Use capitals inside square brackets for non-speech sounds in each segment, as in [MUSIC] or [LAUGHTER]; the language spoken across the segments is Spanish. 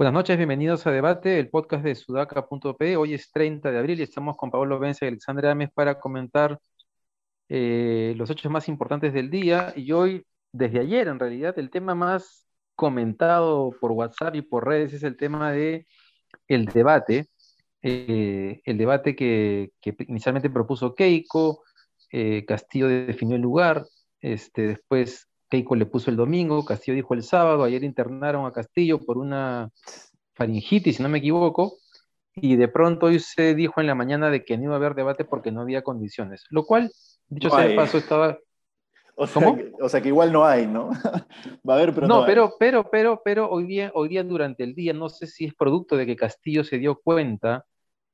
Buenas noches, bienvenidos a Debate, el podcast de sudaca.p. Hoy es 30 de abril y estamos con Pablo Vence y Alexandra Ames para comentar eh, los hechos más importantes del día. Y hoy, desde ayer en realidad, el tema más comentado por WhatsApp y por redes es el tema de el debate. Eh, el debate que, inicialmente propuso Keiko, eh, Castillo definió el lugar, este, después Keiko le puso el domingo, Castillo dijo el sábado, ayer internaron a Castillo por una faringitis, si no me equivoco, y de pronto hoy se dijo en la mañana de que no iba a haber debate porque no había condiciones, lo cual, dicho sea de paso, estaba... O sea, Que, o sea, que, igual no hay, ¿no? [LAUGHS] Va a haber, pero no, no pero, pero, pero, pero hoy día, hoy día durante el día, no sé si es producto de que Castillo se dio cuenta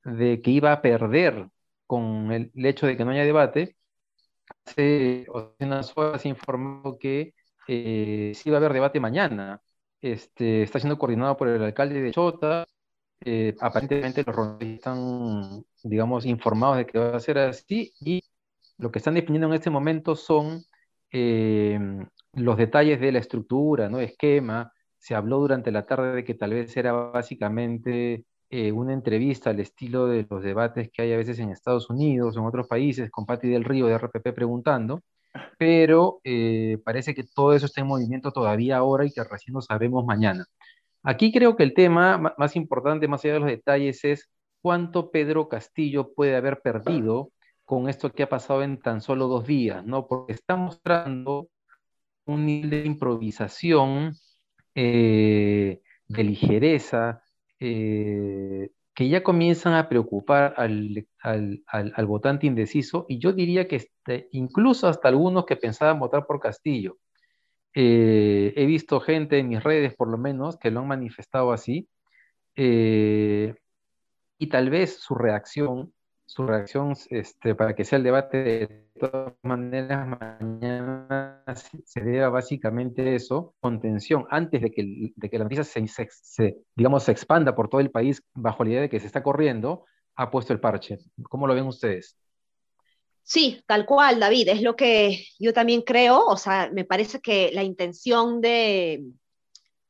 de que iba a perder con el hecho de que no haya debate, hace unas horas informado que eh, sí va a haber debate mañana. Este, está siendo coordinado por el alcalde de Chota. Eh, aparentemente los ronderos están, digamos, informados de que va a ser así y lo que están definiendo en este momento son eh, los detalles de la estructura, ¿no? Esquema. Se habló durante la tarde de que tal vez era básicamente eh, una entrevista al estilo de los debates que hay a veces en Estados Unidos o en otros países, con Patti del Río de RPP preguntando, pero eh, parece que todo eso está en movimiento todavía ahora y que recién lo sabemos mañana. Aquí creo que el tema más importante, más allá de los detalles, es cuánto Pedro Castillo puede haber perdido con esto que ha pasado en tan solo dos días, ¿no? Porque está mostrando un nivel de improvisación, eh, de ligereza, eh, que ya comienzan a preocupar al, votante indeciso y yo diría que este, incluso hasta algunos que pensaban votar por Castillo. Eh, he visto gente en mis redes, por lo menos, que lo han manifestado así y tal vez su reacción su reacción este, para que sea el debate de todas maneras mañana se deba básicamente eso, contención, antes de que, de que la noticia se, digamos, se expanda por todo el país bajo la idea de que se está corriendo, ha puesto el parche. ¿Cómo lo ven ustedes? Sí, tal cual, David, es lo que yo también creo, o sea, me parece que la intención de,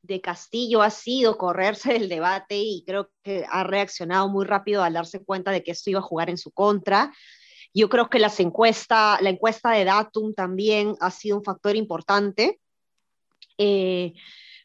de Castillo ha sido correrse del debate y creo que ha reaccionado muy rápido al darse cuenta de que esto iba a jugar en su contra. Yo creo que las encuesta, la encuesta de Datum también ha sido un factor importante, eh,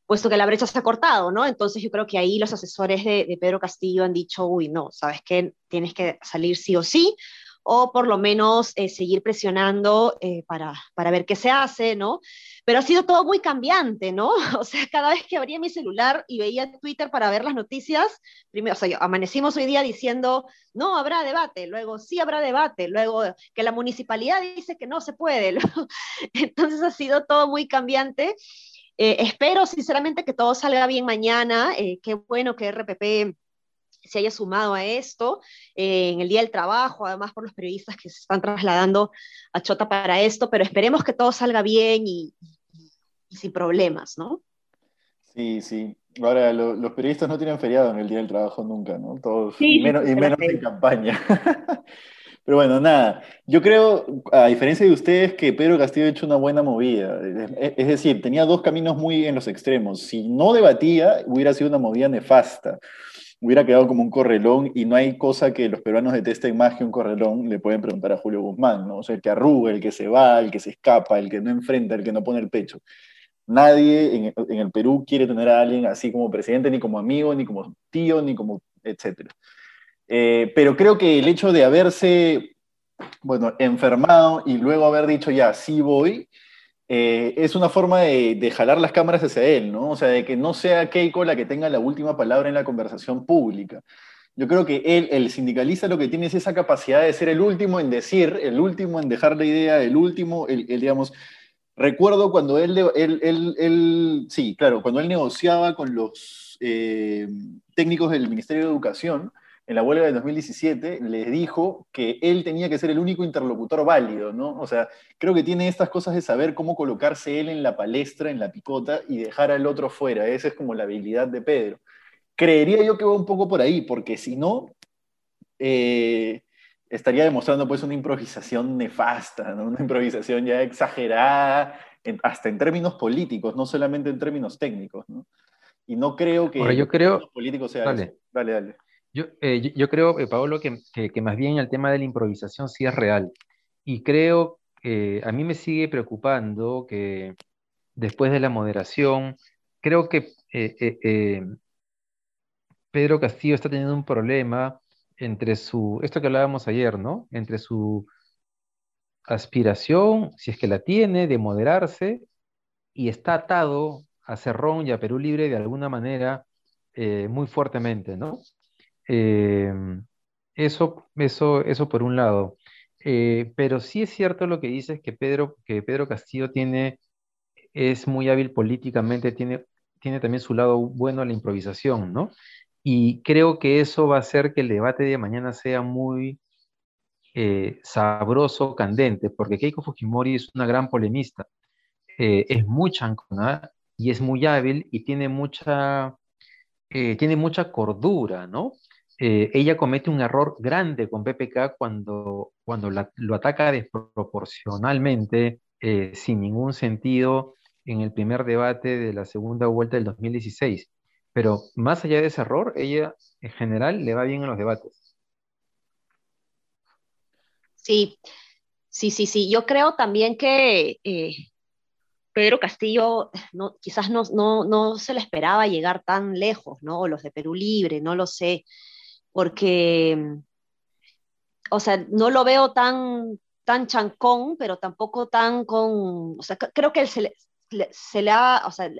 puesto que la brecha se ha cortado, ¿no? Entonces yo creo que ahí los asesores de, de Pedro Castillo han dicho, uy, no, sabes qué, tienes que salir sí o sí, o por lo menos eh, seguir presionando eh, para, para, ver qué se hace, ¿no? Pero ha sido todo muy cambiante, ¿no? [LAUGHS] O sea, cada vez que abría mi celular y veía Twitter para ver las noticias, primero, o amanecimos hoy día diciendo, no habrá debate, luego sí habrá debate, luego que la municipalidad dice que no se puede. [LAUGHS] Entonces ha sido todo muy cambiante. Eh, espero sinceramente que todo salga bien mañana. qué bueno que RPP se haya sumado a esto eh, en el Día del Trabajo, además por los periodistas que se están trasladando a Chota para esto, pero esperemos que todo salga bien y, sin problemas, ¿no? Sí, sí. Ahora, los periodistas no tienen feriado en el Día del Trabajo nunca, ¿no? Todos, y menos, y menos en campaña. [LAUGHS] Pero bueno, nada, yo creo, a diferencia de ustedes, que Pedro Castillo ha hecho una buena movida. Es decir, tenía dos caminos muy en los extremos. Si no debatía, hubiera sido una movida nefasta hubiera quedado como un correlón y no hay cosa que los peruanos detesten más que un correlón, le pueden preguntar a Julio Guzmán, ¿no? O sea, el que arruga, el que se va, el que se escapa, el que no enfrenta, el que no pone el pecho. Nadie en, el Perú quiere tener a alguien así como presidente, ni como amigo, ni como tío, ni como etcétera. Eh, pero creo que el hecho de haberse, bueno, enfermado y luego haber dicho, ya, sí voy, eh, es una forma de, jalar las cámaras hacia él, ¿no? O sea, de que no sea Keiko la que tenga la última palabra en la conversación pública. Yo creo que él, el sindicalista, lo que tiene es esa capacidad de ser el último en decir, el último en dejar la idea, el último, el, digamos, recuerdo cuando él, él, él, sí, claro, cuando él negociaba con los eh, técnicos del Ministerio de Educación, en la huelga de 2017, le dijo que él tenía que ser el único interlocutor válido, ¿no? O sea, creo que tiene estas cosas de saber cómo colocarse él en la palestra, en la picota, y dejar al otro fuera. Esa es como la habilidad de Pedro. creería yo que va un poco por ahí, porque si no, eh, estaría demostrando pues una improvisación nefasta, una improvisación ya exagerada, hasta en términos políticos, no solamente en términos técnicos. ¿no? Y no creo que yo creo, los políticos sea dale. Dale, dale. Yo, eh, yo, creo, eh, Pablo, que, que, más bien el tema de la improvisación sí es real. Y creo, que a mí me sigue preocupando que después de la moderación, creo que eh, Pedro Castillo está teniendo un problema entre su, esto que hablábamos ayer, ¿no? Entre su aspiración, si es que la tiene, de moderarse, y está atado a Cerrón y a Perú Libre de alguna manera eh, muy fuertemente, ¿no? Eh, eso, eso, eso por un lado. Eh, pero sí es cierto lo que dices que Pedro, que Pedro Castillo tiene, es muy hábil políticamente, tiene, tiene también su lado bueno a la improvisación, ¿no? Y creo que eso va a hacer que el debate de mañana sea muy sabroso, candente, porque Keiko Fujimori es una gran polemista, es muy chancona y es muy hábil y tiene mucha, eh, tiene mucha cordura, ¿no? Eh, ella comete un error grande con PPK cuando, cuando lo ataca desproporcionalmente, eh, sin ningún sentido, en el primer debate de la segunda vuelta del 2016. Pero más allá de ese error, ella en general le va bien en los debates. Sí, sí, sí, sí. Yo creo también que Pedro Castillo no, quizás no, no, se le esperaba llegar tan lejos, ¿no? O los de Perú Libre, no lo sé, porque, o sea, no lo veo tan, tan chancón, pero tampoco tan con, o sea, creo que se le, se le ha, o sea,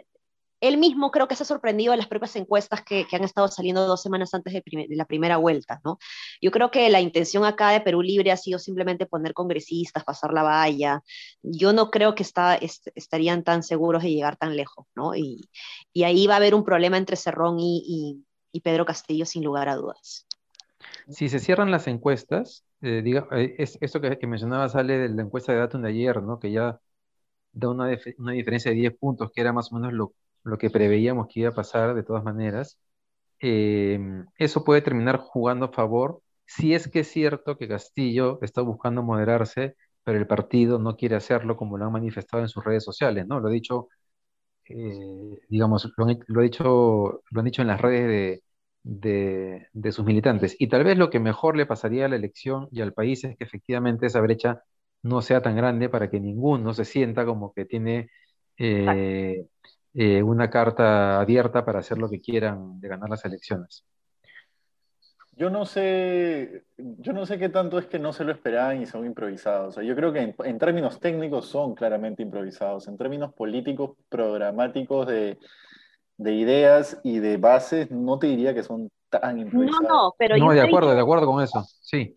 él mismo creo que se ha sorprendido en las propias encuestas que, han estado saliendo dos semanas antes de, la primera vuelta, ¿no? Yo creo que la intención acá de Perú Libre ha sido simplemente poner congresistas, pasar la valla. Yo no creo que está, estarían tan seguros de llegar tan lejos, ¿no? Y, ahí va a haber un problema entre Cerrón y, Pedro Castillo, sin lugar a dudas. Si se cierran las encuestas, eh, diga, eh, es, esto que, mencionaba sale de la encuesta de Datum de ayer, ¿no? Que ya da una, una diferencia de 10 puntos, que era más o menos lo, lo que preveíamos que iba a pasar de todas maneras, em, eso puede terminar jugando a favor si es que es cierto que Castillo está buscando moderarse, pero el partido no quiere hacerlo como lo han manifestado en sus redes sociales, ¿no? Lo ha dicho, eh, digamos, lo han, lo, dicho, lo han dicho en las redes de, de, sus militantes. Y tal vez lo que mejor le pasaría a la elección y al país es que efectivamente esa brecha no sea tan grande para que ninguno se sienta como que tiene eh, eh, una carta abierta para hacer lo que quieran de ganar las elecciones. Yo no sé, yo no sé qué tanto es que no se lo esperaban y son improvisados. yo creo que en, términos técnicos son claramente improvisados. En términos políticos, programáticos, de, ideas y de bases, no te diría que son tan improvisados. No, no, pero no, de acuerdo, de acuerdo con eso, sí.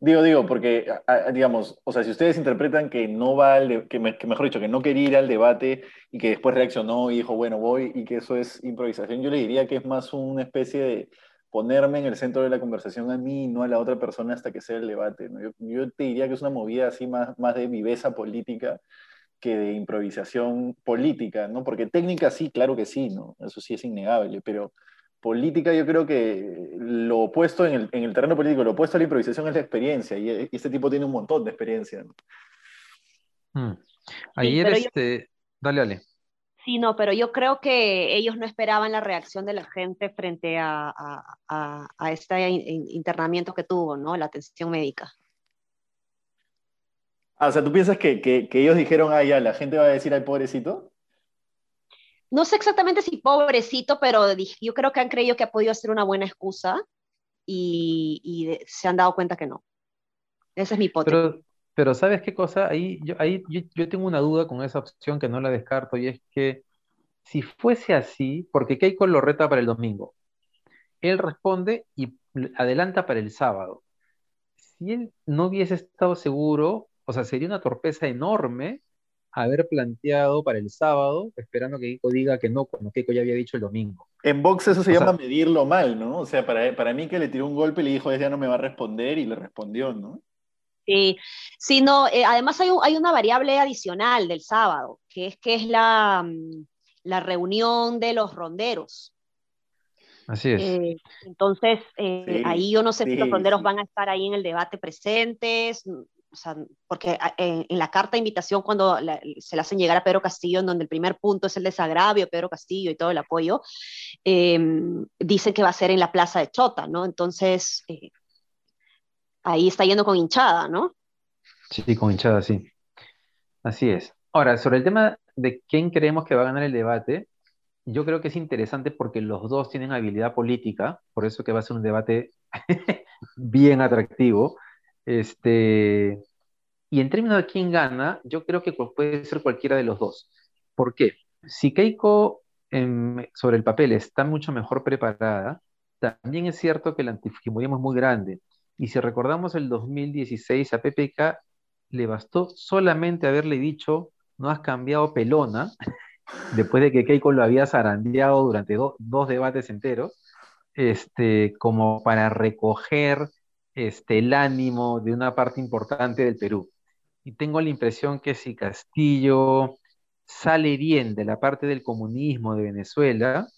Digo, digo, porque, digamos, o sea, si ustedes interpretan que no va al, que, mejor dicho, que no quería ir al debate y que después reaccionó y dijo, bueno, voy, y que eso es improvisación, yo le diría que es más una especie de ponerme en el centro de la conversación a mí y no a la otra persona hasta que sea el debate. ¿no? Yo, yo, te diría que es una movida así más, más de viveza política que de improvisación política, ¿no? Porque técnica sí, claro que sí, ¿no? Eso sí es innegable, pero política yo creo que lo opuesto en el, en el, terreno político, lo opuesto a la improvisación es la experiencia, y, este tipo tiene un montón de experiencia. Hmm. Ayer, este... Dale, dale. Sí, no, pero yo creo que ellos no esperaban la reacción de la gente frente a, a, a, este internamiento que tuvo, ¿no? La atención médica. Ah, o sea, ¿tú piensas que, que, que ellos dijeron, ah, ya, la gente va a decir, ay, pobrecito? no sé exactamente si pobrecito, pero yo creo que han creído que ha podido ser una buena excusa y, se han dado cuenta que no. Esa es mi hipótesis. Pero, ¿sabes qué cosa? Ahí, yo, ahí yo, tengo una duda con esa opción que no la descarto y es que si fuese así, porque Keiko lo reta para el domingo, él responde y adelanta para el sábado. Si él no hubiese estado seguro, o sea, sería una torpeza enorme haber planteado para el sábado, esperando que Keiko diga que no, cuando Keiko ya había dicho el domingo. En box eso se llama medirlo mal, ¿no? O sea, para, para mí que le tiró un golpe y le dijo, ya no me va a responder y le respondió, ¿no? Sí, sí no, eh, además hay, hay, una variable adicional del sábado, que es que es la, mm, la reunión de los ronderos. Así es. Eh, entonces, eh, ahí yo no sé si los ronderos van a estar ahí en el debate presentes, o sea, porque ah, en, la carta de invitación cuando se le hacen llegar a Pedro Castillo, en donde el primer punto es el desagravio, Pedro Castillo y todo el apoyo, em, dicen que va a ser en la plaza de Chota, ¿no? Entonces, eh, ahí está yendo con hinchada, ¿no? Sí, con hinchada, sí. Así es. Ahora, sobre el tema de quién creemos que va a ganar el debate, yo creo que es interesante porque los dos tienen habilidad política, por eso que va a ser un debate [LAUGHS] bien atractivo. Este, y en términos de quién gana, yo creo que puede ser cualquiera de los dos. ¿Por qué? Si Keiko sobre el papel está mucho mejor preparada, también es cierto que el antifujimorismo es muy grande. Y si recordamos el 2016 a PPK, le bastó solamente haberle dicho, no has cambiado pelona, [LAUGHS] después de que Keiko lo había zarandeado durante dos debates enteros, este, como para recoger este, el ánimo de una parte importante del Perú. Y tengo la impresión que si Castillo sale bien de la parte del comunismo de Venezuela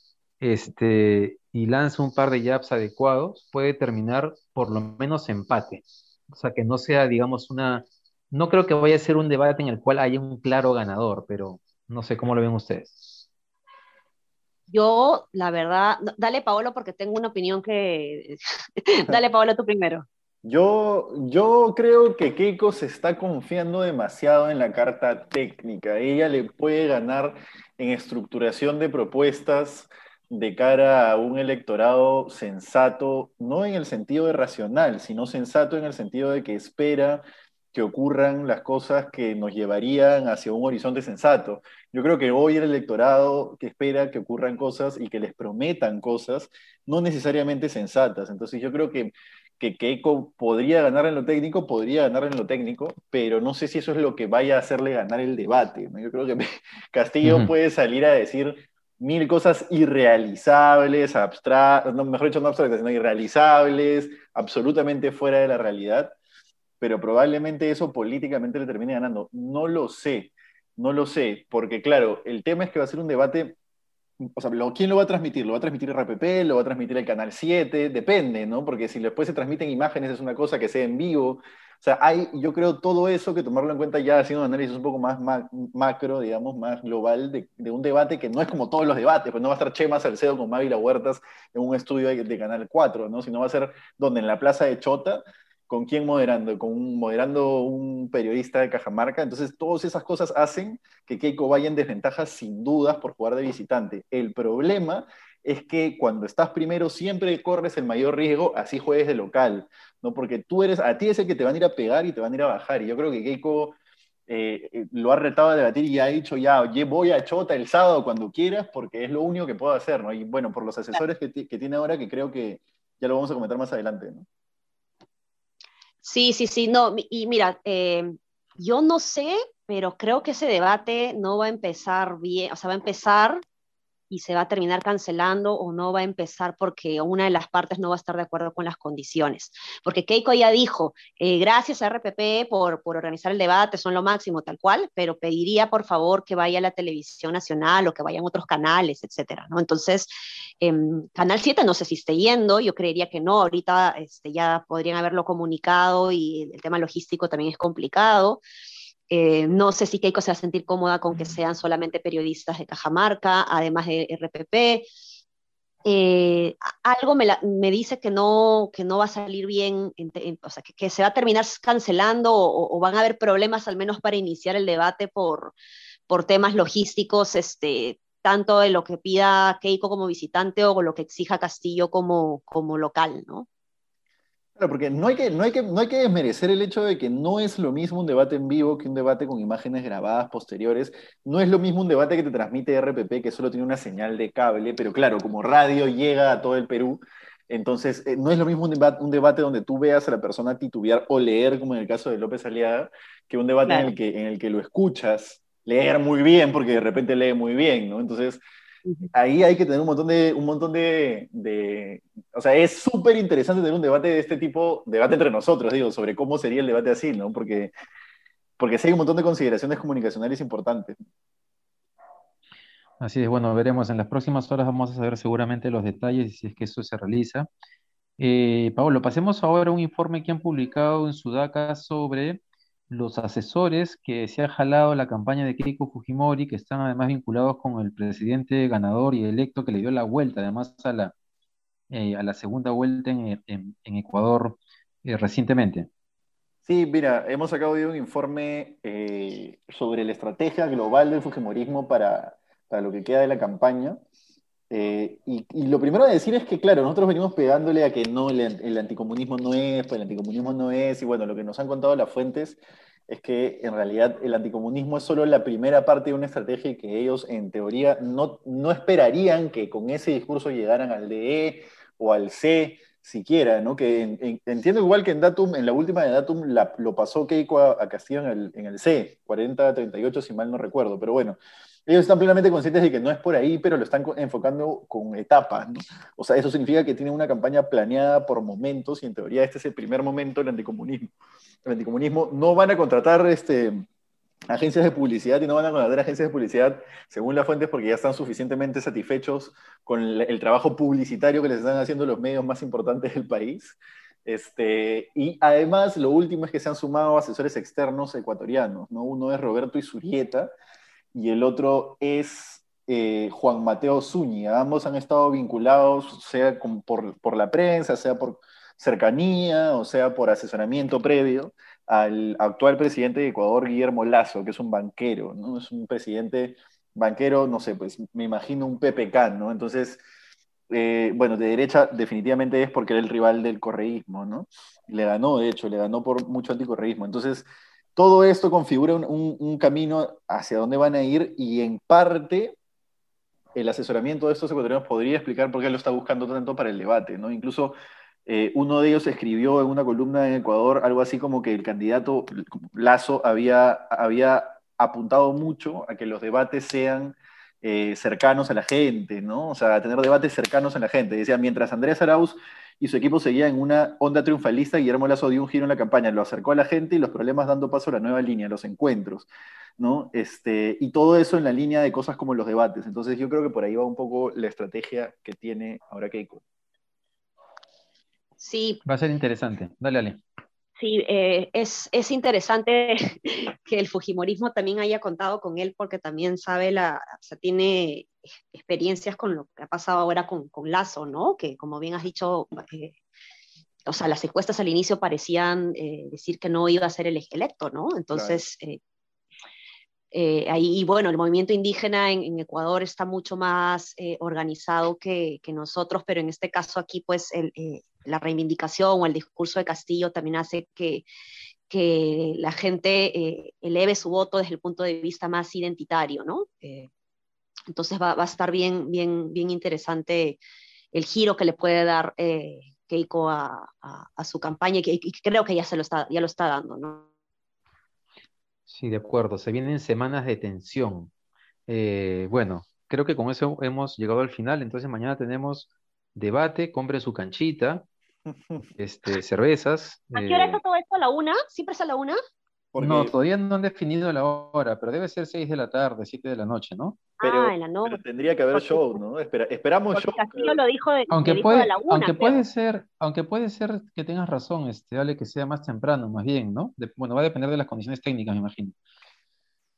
este, y lanza un par de jabs adecuados, puede terminar por lo menos empate. O sea, que no sea, digamos, una... No creo que vaya a ser un debate en el cual haya un claro ganador, pero no sé cómo lo ven ustedes. Yo, la verdad, dale Paolo porque tengo una opinión que... [LAUGHS] dale Paolo tú primero. Yo, yo creo que Keiko se está confiando demasiado en la carta técnica. Ella le puede ganar en estructuración de propuestas de cara a un electorado sensato, no en el sentido de racional, sino sensato en el sentido de que espera que ocurran las cosas que nos llevarían hacia un horizonte sensato. Yo creo que hoy el electorado que espera que ocurran cosas y que les prometan cosas, no necesariamente sensatas. Entonces yo creo que, que Keiko podría ganar en lo técnico, podría ganar en lo técnico, pero no sé si eso es lo que vaya a hacerle ganar el debate. Yo creo que [LAUGHS] Castillo puede salir a decir mil cosas irrealizables, abstractas, no, mejor dicho, no abstractas, sino irrealizables, absolutamente fuera de la realidad pero probablemente eso políticamente le termine ganando. No lo sé, no lo sé, porque claro, el tema es que va a ser un debate, o sea, ¿quién lo va a transmitir? ¿Lo va a transmitir RPP? ¿Lo va a transmitir el Canal 7? Depende, ¿no? Porque si después se transmiten imágenes es una cosa que sea en vivo. O sea, hay, yo creo, todo eso que tomarlo en cuenta ya haciendo un análisis un poco más macro, digamos, más global, de, un debate que no es como todos los debates, pues no va a estar Chema Salcedo con Mávila Huertas en un estudio de, Canal 4, ¿no? Sino va a ser donde en la Plaza de Chota ¿Con quién moderando? Con moderando un periodista de Cajamarca. Entonces, todas esas cosas hacen que Keiko vaya en desventaja sin dudas por jugar de visitante. El problema es que cuando estás primero siempre corres el mayor riesgo, así juegues de local, ¿no? Porque tú eres, a ti es el que te van a ir a pegar y te van a ir a bajar. Y yo creo que Keiko eh, eh, lo ha retado a debatir y ha dicho ya, voy a Chota el sábado cuando quieras, porque es lo único que puedo hacer, ¿no? Y bueno, por los asesores que, que tiene ahora, que creo que ya lo vamos a comentar más adelante, ¿no? Sí, sí, sí, no, y mira, eh, yo no sé, pero creo que ese debate no va a empezar bien, o sea, va a empezar y se va a terminar cancelando o no va a empezar porque una de las partes no va a estar de acuerdo con las condiciones. Porque Keiko ya dijo, eh, gracias a RPP por, por organizar el debate, son lo máximo, tal cual, pero pediría por favor que vaya a la televisión nacional o que vayan otros canales, etcétera, ¿no? Entonces, eh, Canal 7 no sé si esté yendo, yo creería que no, ahorita este, ya podrían haberlo comunicado y el tema logístico también es complicado. Eh, no sé si Keiko se va a sentir cómoda con que sean solamente periodistas de Cajamarca, además de RPP. Eh, algo me, dice que no, que no va a salir bien, o sea, que, se va a terminar cancelando o, van a haber problemas al menos para iniciar el debate por, por temas logísticos, este, tanto de lo que pida Keiko como visitante o lo que exija Castillo como, como local, ¿no? Porque no hay, que, no, hay que, no hay que desmerecer el hecho de que no es lo mismo un debate en vivo que un debate con imágenes grabadas posteriores. No es lo mismo un debate que te transmite RPP, que solo tiene una señal de cable, pero claro, como radio llega a todo el Perú, entonces eh, no es lo mismo un debate, un debate donde tú veas a la persona titubear o leer, como en el caso de López Aliaga, que un debate en, el que, en el que lo escuchas leer muy bien, porque de repente lee muy bien, ¿no? Entonces ahí hay que tener un montón de, un montón de, o sea, es súper interesante tener un debate de este tipo, debate entre nosotros, digo, sobre cómo sería el debate así, ¿no? Porque, porque sí hay un montón de consideraciones comunicacionales importantes. Así es, bueno, veremos. En las próximas horas vamos a saber seguramente los detalles y si es que eso se realiza. Eh, Pablo, pasemos ahora a un informe que han publicado en Sudaca sobre los asesores que se ha jalado la campaña de Keiko Fujimori, que están además vinculados con el presidente ganador y electo que le dio la vuelta, además a la, eh, a la segunda vuelta en, Ecuador eh, recientemente. Sí, mira, hemos sacado hoy un informe sobre la estrategia global del Fujimorismo para para lo que queda de la campaña. Eh, y, lo primero a decir es que, claro, nosotros venimos pegándole a que no, el, anticomunismo no es, pues el anticomunismo no es, y bueno, lo que nos han contado las fuentes es que en realidad el anticomunismo es solo la primera parte de una estrategia y que ellos en teoría no, no esperarían que con ese discurso llegaran al DE o al C siquiera, ¿no? Que entiendo igual que en Datum, en la última de Datum lo pasó Keiko a, Castillo en el, en el C, 40-38 si mal no recuerdo, pero bueno, ellos están plenamente conscientes de que no es por ahí, pero lo están enfocando con etapas. O sea, eso significa que tienen una campaña planeada por momentos y en teoría este es el primer momento del anticomunismo. El anticomunismo no van a contratar este, agencias de publicidad y no van a contratar agencias de publicidad según las fuentes porque ya están suficientemente satisfechos con el, trabajo publicitario que les están haciendo los medios más importantes del país. Este, y además, lo último es que se han sumado asesores externos ecuatorianos. ¿no? Uno es Roberto Isurieta, y el otro es eh, Juan Mateo Zúñiga. Ambos han estado vinculados, sea por, la prensa, sea por cercanía, o sea por asesoramiento previo, al actual presidente de Ecuador, Guillermo Lazo, que es un banquero, ¿no? Es un presidente banquero, no sé, pues me imagino un PPK, ¿no? Entonces, eh, bueno, de derecha definitivamente es porque era el rival del correísmo, ¿no? Le ganó, de hecho, le ganó por mucho anticorreísmo. Entonces, todo esto configura un, camino hacia dónde van a ir y en parte el asesoramiento de estos ecuatorianos podría explicar por qué lo está buscando tanto para el debate, ¿no? Incluso eh, uno de ellos escribió en una columna en Ecuador algo así como que el candidato Lazo había, había apuntado mucho a que los debates sean eh, cercanos a la gente, ¿no? O sea, a tener debates cercanos a la gente. Decía, mientras Andrés Arauz y su equipo seguía en una onda triunfalista, Guillermo Lazo dio un giro en la campaña, lo acercó a la gente y los problemas dando paso a la nueva línea, los encuentros, ¿no? Este, y todo eso en la línea de cosas como los debates. Entonces yo creo que por ahí va un poco la estrategia que tiene ahora Keiko. Sí. Va a ser interesante. Dale, Ale. Sí, eh, es, es, interesante [LAUGHS] que el Fujimorismo también haya contado con él porque también sabe la, o sea, tiene experiencias con lo que ha pasado ahora con, con Lazo, ¿no? Que como bien has dicho, eh, o sea, las encuestas al inicio parecían eh, decir que no iba a ser el electo, ¿no? Entonces, ahí, y bueno, el movimiento indígena en, Ecuador está mucho más organizado que, nosotros, pero en este caso aquí, pues, el, la reivindicación o el discurso de Castillo también hace que, la gente eh, eleve su voto desde el punto de vista más identitario, ¿no? Eh, entonces va, a estar bien, bien, bien interesante el giro que le puede dar eh, Keiko a, a, su campaña y, que, creo que ya, se lo está, ya lo está dando, ¿no? Sí, de acuerdo. Se vienen semanas de tensión. bueno, creo que con eso hemos llegado al final. Entonces mañana tenemos debate, compre su canchita, [LAUGHS] este, cervezas. ¿A qué hora está eh, todo esto? ¿A la una? ¿Siempre es a la una? No, todavía no han definido la hora, pero debe ser 6 de la tarde, 7 de la noche, ¿no? Pero, ah, en la noche. tendría que haber show, ¿no? esperamos show. lo dijo de, aunque puede, la una, aunque puede ser, aunque puede ser que tengas razón, este, Ale, que sea más temprano, más bien, ¿no? bueno, va a depender de las condiciones técnicas, me imagino.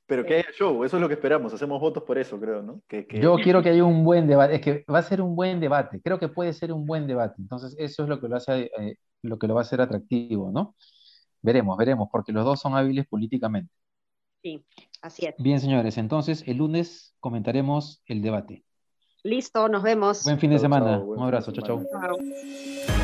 Pero que haya show, eso es lo que esperamos, hacemos votos por eso, creo, ¿no? Yo quiero que haya un buen debate, es que va a ser un buen debate, creo que puede ser un buen debate, entonces eso es lo que lo, hace, eh, lo, que lo va a hacer atractivo, ¿no? Veremos, veremos, porque los dos son hábiles políticamente. Sí, así es. Bien, señores, entonces el lunes comentaremos el debate. Listo, nos vemos. Buen fin de semana, un abrazo, chao, chao.